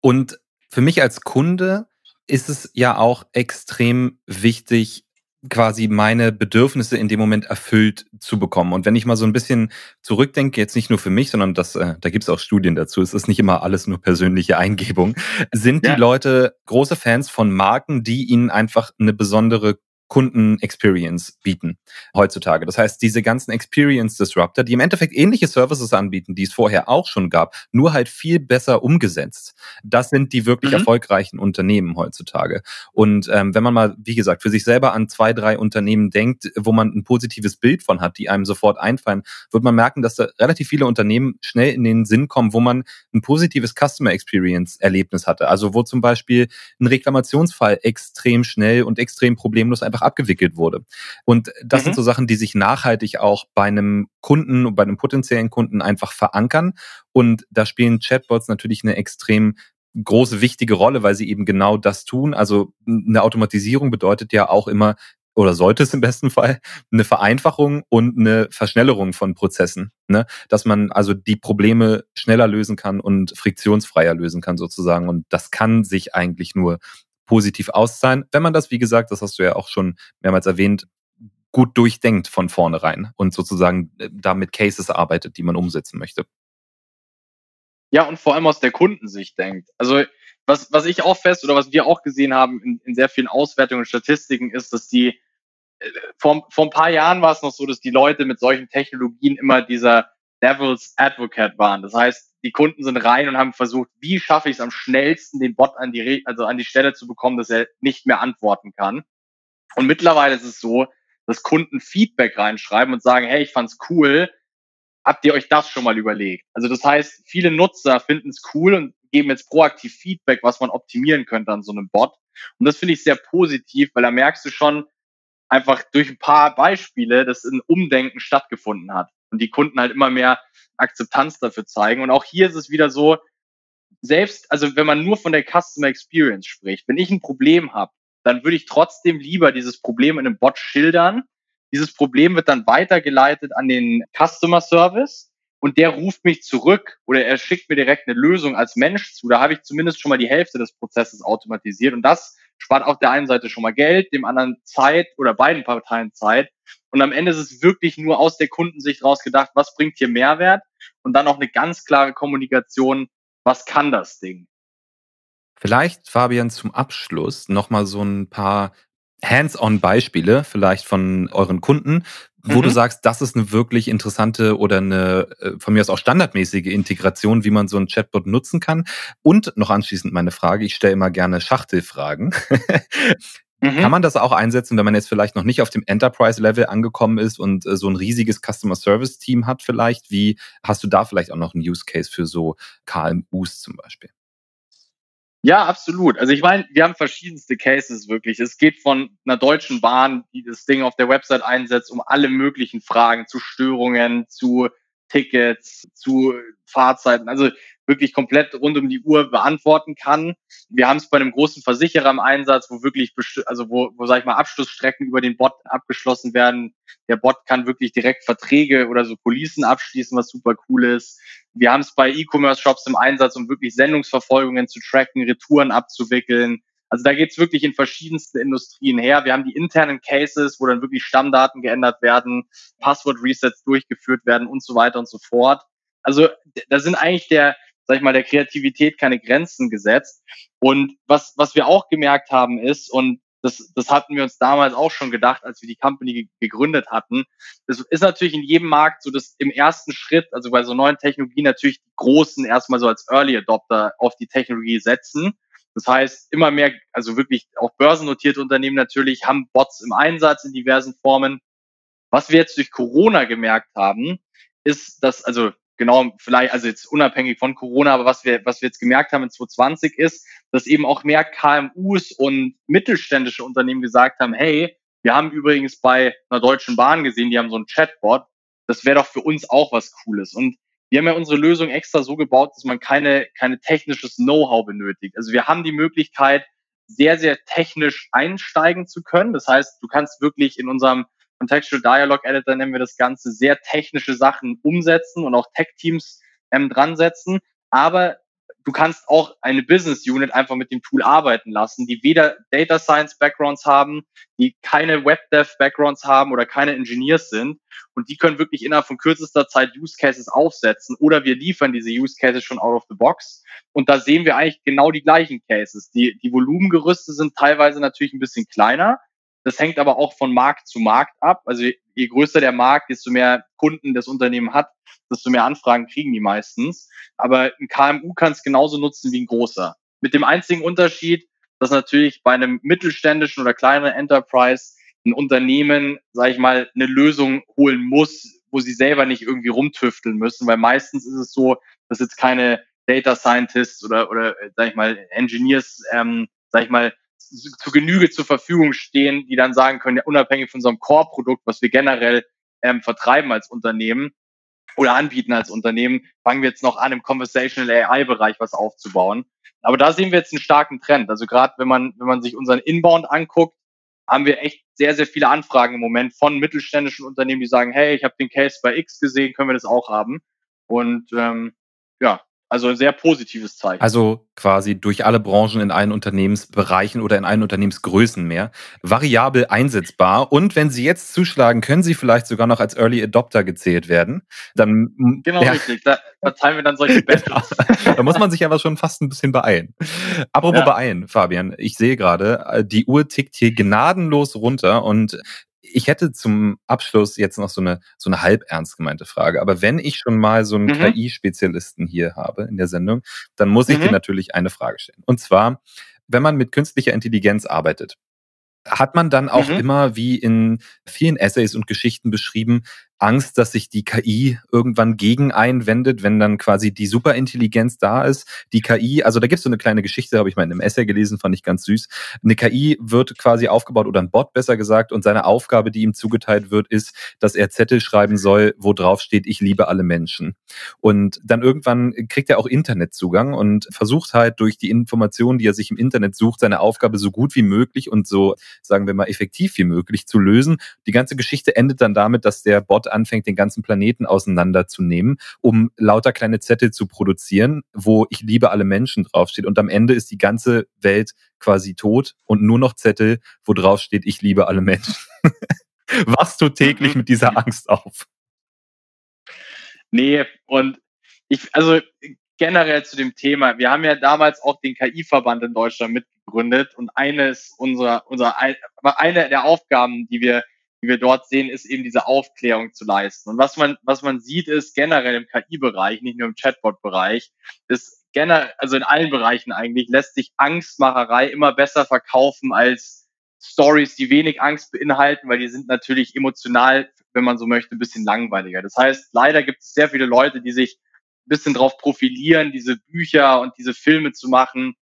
Und für mich als Kunde ist es ja auch extrem wichtig, quasi meine Bedürfnisse in dem Moment erfüllt zu bekommen. Und wenn ich mal so ein bisschen zurückdenke, jetzt nicht nur für mich, sondern das, äh, da gibt es auch Studien dazu, es ist nicht immer alles nur persönliche Eingebung, sind ja. die Leute große Fans von Marken, die ihnen einfach eine besondere Kunden-Experience bieten heutzutage. Das heißt, diese ganzen Experience-Disruptor, die im Endeffekt ähnliche Services anbieten, die es vorher auch schon gab, nur halt viel besser umgesetzt. Das sind die wirklich mhm. erfolgreichen Unternehmen heutzutage. Und ähm, wenn man mal, wie gesagt, für sich selber an zwei, drei Unternehmen denkt, wo man ein positives Bild von hat, die einem sofort einfallen, wird man merken, dass da relativ viele Unternehmen schnell in den Sinn kommen, wo man ein positives Customer Experience-Erlebnis hatte. Also wo zum Beispiel ein Reklamationsfall extrem schnell und extrem problemlos einfach abgewickelt wurde. Und das mhm. sind so Sachen, die sich nachhaltig auch bei einem Kunden und bei einem potenziellen Kunden einfach verankern. Und da spielen Chatbots natürlich eine extrem große, wichtige Rolle, weil sie eben genau das tun. Also eine Automatisierung bedeutet ja auch immer, oder sollte es im besten Fall eine Vereinfachung und eine Verschnellerung von Prozessen, ne? dass man also die Probleme schneller lösen kann und friktionsfreier lösen kann sozusagen. Und das kann sich eigentlich nur positiv auszahlen, wenn man das, wie gesagt, das hast du ja auch schon mehrmals erwähnt, gut durchdenkt von vornherein und sozusagen äh, da mit Cases arbeitet, die man umsetzen möchte. Ja, und vor allem aus der Kundensicht denkt. Also was, was ich auch fest oder was wir auch gesehen haben in, in sehr vielen Auswertungen und Statistiken ist, dass die äh, vor, vor ein paar Jahren war es noch so, dass die Leute mit solchen Technologien immer dieser Devil's Advocate waren. Das heißt, die Kunden sind rein und haben versucht, wie schaffe ich es am schnellsten, den Bot an die, also an die Stelle zu bekommen, dass er nicht mehr antworten kann. Und mittlerweile ist es so, dass Kunden Feedback reinschreiben und sagen, hey, ich fand's cool, habt ihr euch das schon mal überlegt? Also das heißt, viele Nutzer finden es cool und geben jetzt proaktiv Feedback, was man optimieren könnte an so einem Bot. Und das finde ich sehr positiv, weil da merkst du schon einfach durch ein paar Beispiele, dass ein Umdenken stattgefunden hat und die Kunden halt immer mehr Akzeptanz dafür zeigen. Und auch hier ist es wieder so, selbst, also wenn man nur von der Customer Experience spricht, wenn ich ein Problem habe, dann würde ich trotzdem lieber dieses Problem in einem Bot schildern, dieses Problem wird dann weitergeleitet an den Customer Service und der ruft mich zurück oder er schickt mir direkt eine Lösung als Mensch zu. Da habe ich zumindest schon mal die Hälfte des Prozesses automatisiert und das spart auf der einen Seite schon mal Geld, dem anderen Zeit oder beiden Parteien Zeit. Und am Ende ist es wirklich nur aus der Kundensicht rausgedacht, was bringt hier Mehrwert und dann auch eine ganz klare Kommunikation, was kann das Ding. Vielleicht, Fabian, zum Abschluss nochmal so ein paar Hands-on-Beispiele vielleicht von euren Kunden, wo mhm. du sagst, das ist eine wirklich interessante oder eine äh, von mir aus auch standardmäßige Integration, wie man so ein Chatbot nutzen kann. Und noch anschließend meine Frage, ich stelle immer gerne Schachtelfragen. mhm. Kann man das auch einsetzen, wenn man jetzt vielleicht noch nicht auf dem Enterprise-Level angekommen ist und äh, so ein riesiges Customer Service-Team hat vielleicht? Wie hast du da vielleicht auch noch einen Use Case für so KMUs zum Beispiel? Ja, absolut. Also ich meine, wir haben verschiedenste Cases wirklich. Es geht von einer deutschen Bahn, die das Ding auf der Website einsetzt, um alle möglichen Fragen zu Störungen, zu Tickets, zu Fahrzeiten. Also wirklich komplett rund um die Uhr beantworten kann. Wir haben es bei einem großen Versicherer im Einsatz, wo wirklich, also wo, wo sag ich mal, Abschlussstrecken über den Bot abgeschlossen werden. Der Bot kann wirklich direkt Verträge oder so Policen abschließen, was super cool ist. Wir haben es bei E-Commerce-Shops im Einsatz, um wirklich Sendungsverfolgungen zu tracken, Retouren abzuwickeln. Also da geht's wirklich in verschiedensten Industrien her. Wir haben die internen Cases, wo dann wirklich Stammdaten geändert werden, Passwort-Resets durchgeführt werden und so weiter und so fort. Also da sind eigentlich der, sag ich mal, der Kreativität keine Grenzen gesetzt. Und was, was wir auch gemerkt haben ist, und das, das hatten wir uns damals auch schon gedacht, als wir die Company gegründet hatten. Das ist natürlich in jedem Markt so, dass im ersten Schritt, also bei so neuen Technologien natürlich die Großen erstmal so als Early Adopter auf die Technologie setzen. Das heißt, immer mehr, also wirklich auch börsennotierte Unternehmen natürlich haben Bots im Einsatz in diversen Formen. Was wir jetzt durch Corona gemerkt haben, ist, dass, also genau, vielleicht, also jetzt unabhängig von Corona, aber was wir, was wir jetzt gemerkt haben in 2020 ist, dass eben auch mehr KMUs und mittelständische Unternehmen gesagt haben, hey, wir haben übrigens bei einer Deutschen Bahn gesehen, die haben so ein Chatbot, das wäre doch für uns auch was Cooles. Und wir haben ja unsere Lösung extra so gebaut, dass man keine, keine technisches Know-how benötigt. Also wir haben die Möglichkeit, sehr, sehr technisch einsteigen zu können. Das heißt, du kannst wirklich in unserem Contextual Dialog Editor nennen wir das Ganze, sehr technische Sachen umsetzen und auch Tech-Teams ähm, dran setzen. Aber du kannst auch eine Business Unit einfach mit dem Tool arbeiten lassen, die weder Data Science Backgrounds haben, die keine Web Dev Backgrounds haben oder keine Engineers sind. Und die können wirklich innerhalb von kürzester Zeit Use Cases aufsetzen oder wir liefern diese Use Cases schon out of the box. Und da sehen wir eigentlich genau die gleichen Cases. Die, die Volumengerüste sind teilweise natürlich ein bisschen kleiner, das hängt aber auch von Markt zu Markt ab. Also je größer der Markt, desto mehr Kunden das Unternehmen hat, desto mehr Anfragen kriegen die meistens. Aber ein KMU kann es genauso nutzen wie ein großer. Mit dem einzigen Unterschied, dass natürlich bei einem mittelständischen oder kleineren Enterprise ein Unternehmen, sage ich mal, eine Lösung holen muss, wo sie selber nicht irgendwie rumtüfteln müssen, weil meistens ist es so, dass jetzt keine Data Scientists oder oder sag ich mal Engineers, ähm, sag ich mal, zu Genüge zur Verfügung stehen, die dann sagen können, ja, unabhängig von unserem Core-Produkt, was wir generell ähm, vertreiben als Unternehmen oder anbieten als Unternehmen, fangen wir jetzt noch an, im Conversational AI-Bereich was aufzubauen. Aber da sehen wir jetzt einen starken Trend. Also gerade wenn man, wenn man sich unseren Inbound anguckt, haben wir echt sehr, sehr viele Anfragen im Moment von mittelständischen Unternehmen, die sagen, hey, ich habe den Case bei X gesehen, können wir das auch haben? Und ähm, ja, also ein sehr positives Zeichen. Also quasi durch alle Branchen in allen Unternehmensbereichen oder in allen Unternehmensgrößen mehr. Variabel einsetzbar. Und wenn Sie jetzt zuschlagen, können Sie vielleicht sogar noch als Early Adopter gezählt werden. Dann, genau ja. richtig. Da verteilen wir dann solche <laughs> Battles. da muss man sich aber schon fast ein bisschen beeilen. Apropos ja. beeilen, Fabian. Ich sehe gerade, äh, die Uhr tickt hier gnadenlos runter und ich hätte zum Abschluss jetzt noch so eine, so eine halb ernst gemeinte Frage. Aber wenn ich schon mal so einen mhm. KI-Spezialisten hier habe in der Sendung, dann muss ich mhm. dir natürlich eine Frage stellen. Und zwar, wenn man mit künstlicher Intelligenz arbeitet, hat man dann auch mhm. immer, wie in vielen Essays und Geschichten beschrieben, Angst, dass sich die KI irgendwann gegen einwendet, wenn dann quasi die Superintelligenz da ist. Die KI, also da gibt es so eine kleine Geschichte, habe ich mal in einem Essay gelesen, fand ich ganz süß. Eine KI wird quasi aufgebaut oder ein Bot besser gesagt und seine Aufgabe, die ihm zugeteilt wird, ist, dass er Zettel schreiben soll, wo drauf steht, ich liebe alle Menschen. Und dann irgendwann kriegt er auch Internetzugang und versucht halt durch die Informationen, die er sich im Internet sucht, seine Aufgabe so gut wie möglich und so, sagen wir mal, effektiv wie möglich zu lösen. Die ganze Geschichte endet dann damit, dass der Bot anfängt, den ganzen Planeten auseinanderzunehmen, um lauter kleine Zettel zu produzieren, wo ich liebe alle Menschen draufsteht. Und am Ende ist die ganze Welt quasi tot und nur noch Zettel, wo drauf steht, ich liebe alle Menschen. <laughs> Wachst du täglich mit dieser Angst auf? Nee, und ich, also generell zu dem Thema, wir haben ja damals auch den KI-Verband in Deutschland mitgegründet und eines unserer, unserer, eine der Aufgaben, die wir die wir dort sehen, ist eben diese Aufklärung zu leisten. Und was man, was man sieht, ist generell im KI-Bereich, nicht nur im Chatbot-Bereich, ist generell, also in allen Bereichen eigentlich, lässt sich Angstmacherei immer besser verkaufen als Stories, die wenig Angst beinhalten, weil die sind natürlich emotional, wenn man so möchte, ein bisschen langweiliger. Das heißt, leider gibt es sehr viele Leute, die sich ein bisschen drauf profilieren, diese Bücher und diese Filme zu machen,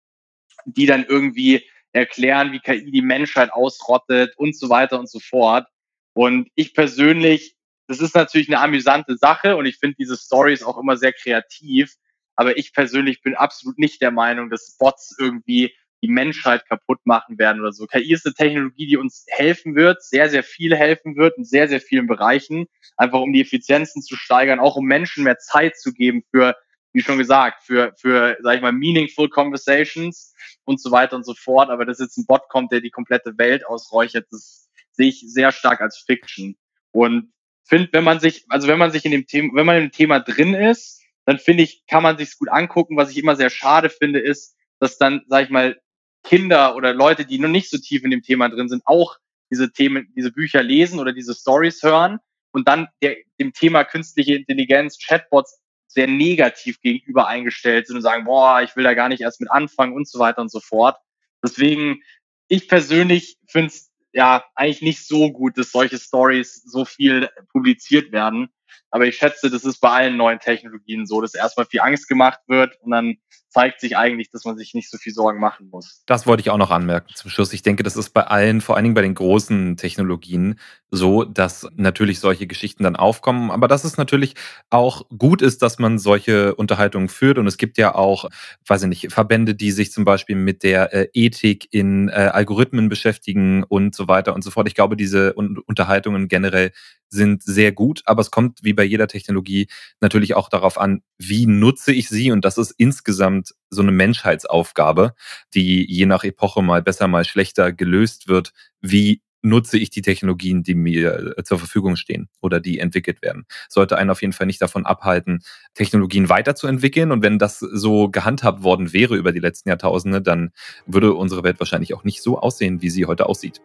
die dann irgendwie erklären, wie KI die Menschheit ausrottet und so weiter und so fort. Und ich persönlich, das ist natürlich eine amüsante Sache und ich finde diese Stories auch immer sehr kreativ. Aber ich persönlich bin absolut nicht der Meinung, dass Bots irgendwie die Menschheit kaputt machen werden oder so. KI ist eine Technologie, die uns helfen wird, sehr, sehr viel helfen wird in sehr, sehr vielen Bereichen, einfach um die Effizienzen zu steigern, auch um Menschen mehr Zeit zu geben für, wie schon gesagt, für, für, sag ich mal, meaningful conversations und so weiter und so fort. Aber dass jetzt ein Bot kommt, der die komplette Welt ausräuchert, das sehe ich sehr stark als Fiction. Und finde, wenn man sich, also wenn man sich in dem Thema, wenn man im Thema drin ist, dann finde ich, kann man sich gut angucken. Was ich immer sehr schade finde, ist, dass dann, sag ich mal, Kinder oder Leute, die noch nicht so tief in dem Thema drin sind, auch diese Themen, diese Bücher lesen oder diese Stories hören und dann der, dem Thema künstliche Intelligenz, Chatbots sehr negativ gegenüber eingestellt sind und sagen, boah, ich will da gar nicht erst mit anfangen und so weiter und so fort. Deswegen, ich persönlich finde es ja eigentlich nicht so gut, dass solche Stories so viel publiziert werden. Aber ich schätze, das ist bei allen neuen Technologien so, dass erstmal viel Angst gemacht wird und dann zeigt sich eigentlich, dass man sich nicht so viel Sorgen machen muss. Das wollte ich auch noch anmerken zum Schluss. Ich denke, das ist bei allen, vor allen Dingen bei den großen Technologien, so, dass natürlich solche Geschichten dann aufkommen, aber dass es natürlich auch gut ist, dass man solche Unterhaltungen führt. Und es gibt ja auch, weiß ich nicht, Verbände, die sich zum Beispiel mit der äh, Ethik in äh, Algorithmen beschäftigen und so weiter und so fort. Ich glaube, diese Un Unterhaltungen generell sind sehr gut, aber es kommt wie bei jeder Technologie natürlich auch darauf an, wie nutze ich sie und das ist insgesamt so eine Menschheitsaufgabe, die je nach Epoche mal besser, mal schlechter gelöst wird. Wie nutze ich die Technologien, die mir äh, zur Verfügung stehen oder die entwickelt werden. Sollte einen auf jeden Fall nicht davon abhalten, Technologien weiterzuentwickeln. Und wenn das so gehandhabt worden wäre über die letzten Jahrtausende, dann würde unsere Welt wahrscheinlich auch nicht so aussehen, wie sie heute aussieht.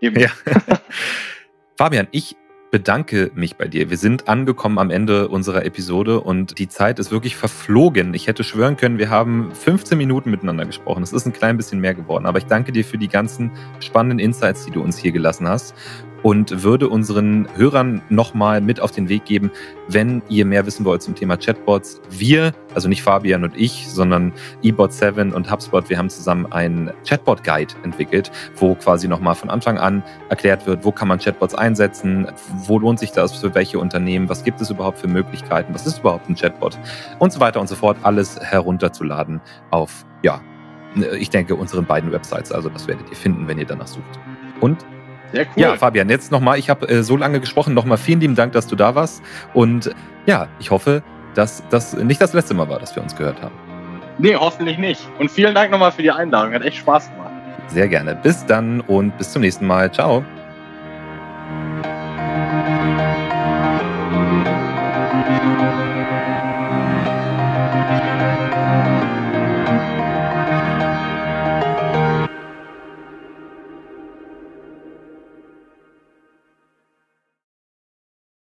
Eben. Ja. <laughs> Fabian, ich bedanke mich bei dir. Wir sind angekommen am Ende unserer Episode und die Zeit ist wirklich verflogen. Ich hätte schwören können, wir haben 15 Minuten miteinander gesprochen. Es ist ein klein bisschen mehr geworden, aber ich danke dir für die ganzen spannenden Insights, die du uns hier gelassen hast und würde unseren Hörern nochmal mit auf den Weg geben, wenn ihr mehr wissen wollt zum Thema Chatbots. Wir, also nicht Fabian und ich, sondern eBot7 und HubSpot, wir haben zusammen einen Chatbot-Guide entwickelt, wo quasi nochmal von Anfang an erklärt wird, wo kann man Chatbots einsetzen, wo lohnt sich das für welche Unternehmen, was gibt es überhaupt für Möglichkeiten, was ist überhaupt ein Chatbot und so weiter und so fort, alles herunterzuladen auf, ja, ich denke, unseren beiden Websites. Also das werdet ihr finden, wenn ihr danach sucht. Und sehr cool. Ja, Fabian, jetzt nochmal, ich habe äh, so lange gesprochen, nochmal vielen lieben Dank, dass du da warst. Und ja, ich hoffe, dass das nicht das letzte Mal war, dass wir uns gehört haben. Nee, hoffentlich nicht. Und vielen Dank nochmal für die Einladung. Hat echt Spaß gemacht. Sehr gerne. Bis dann und bis zum nächsten Mal. Ciao.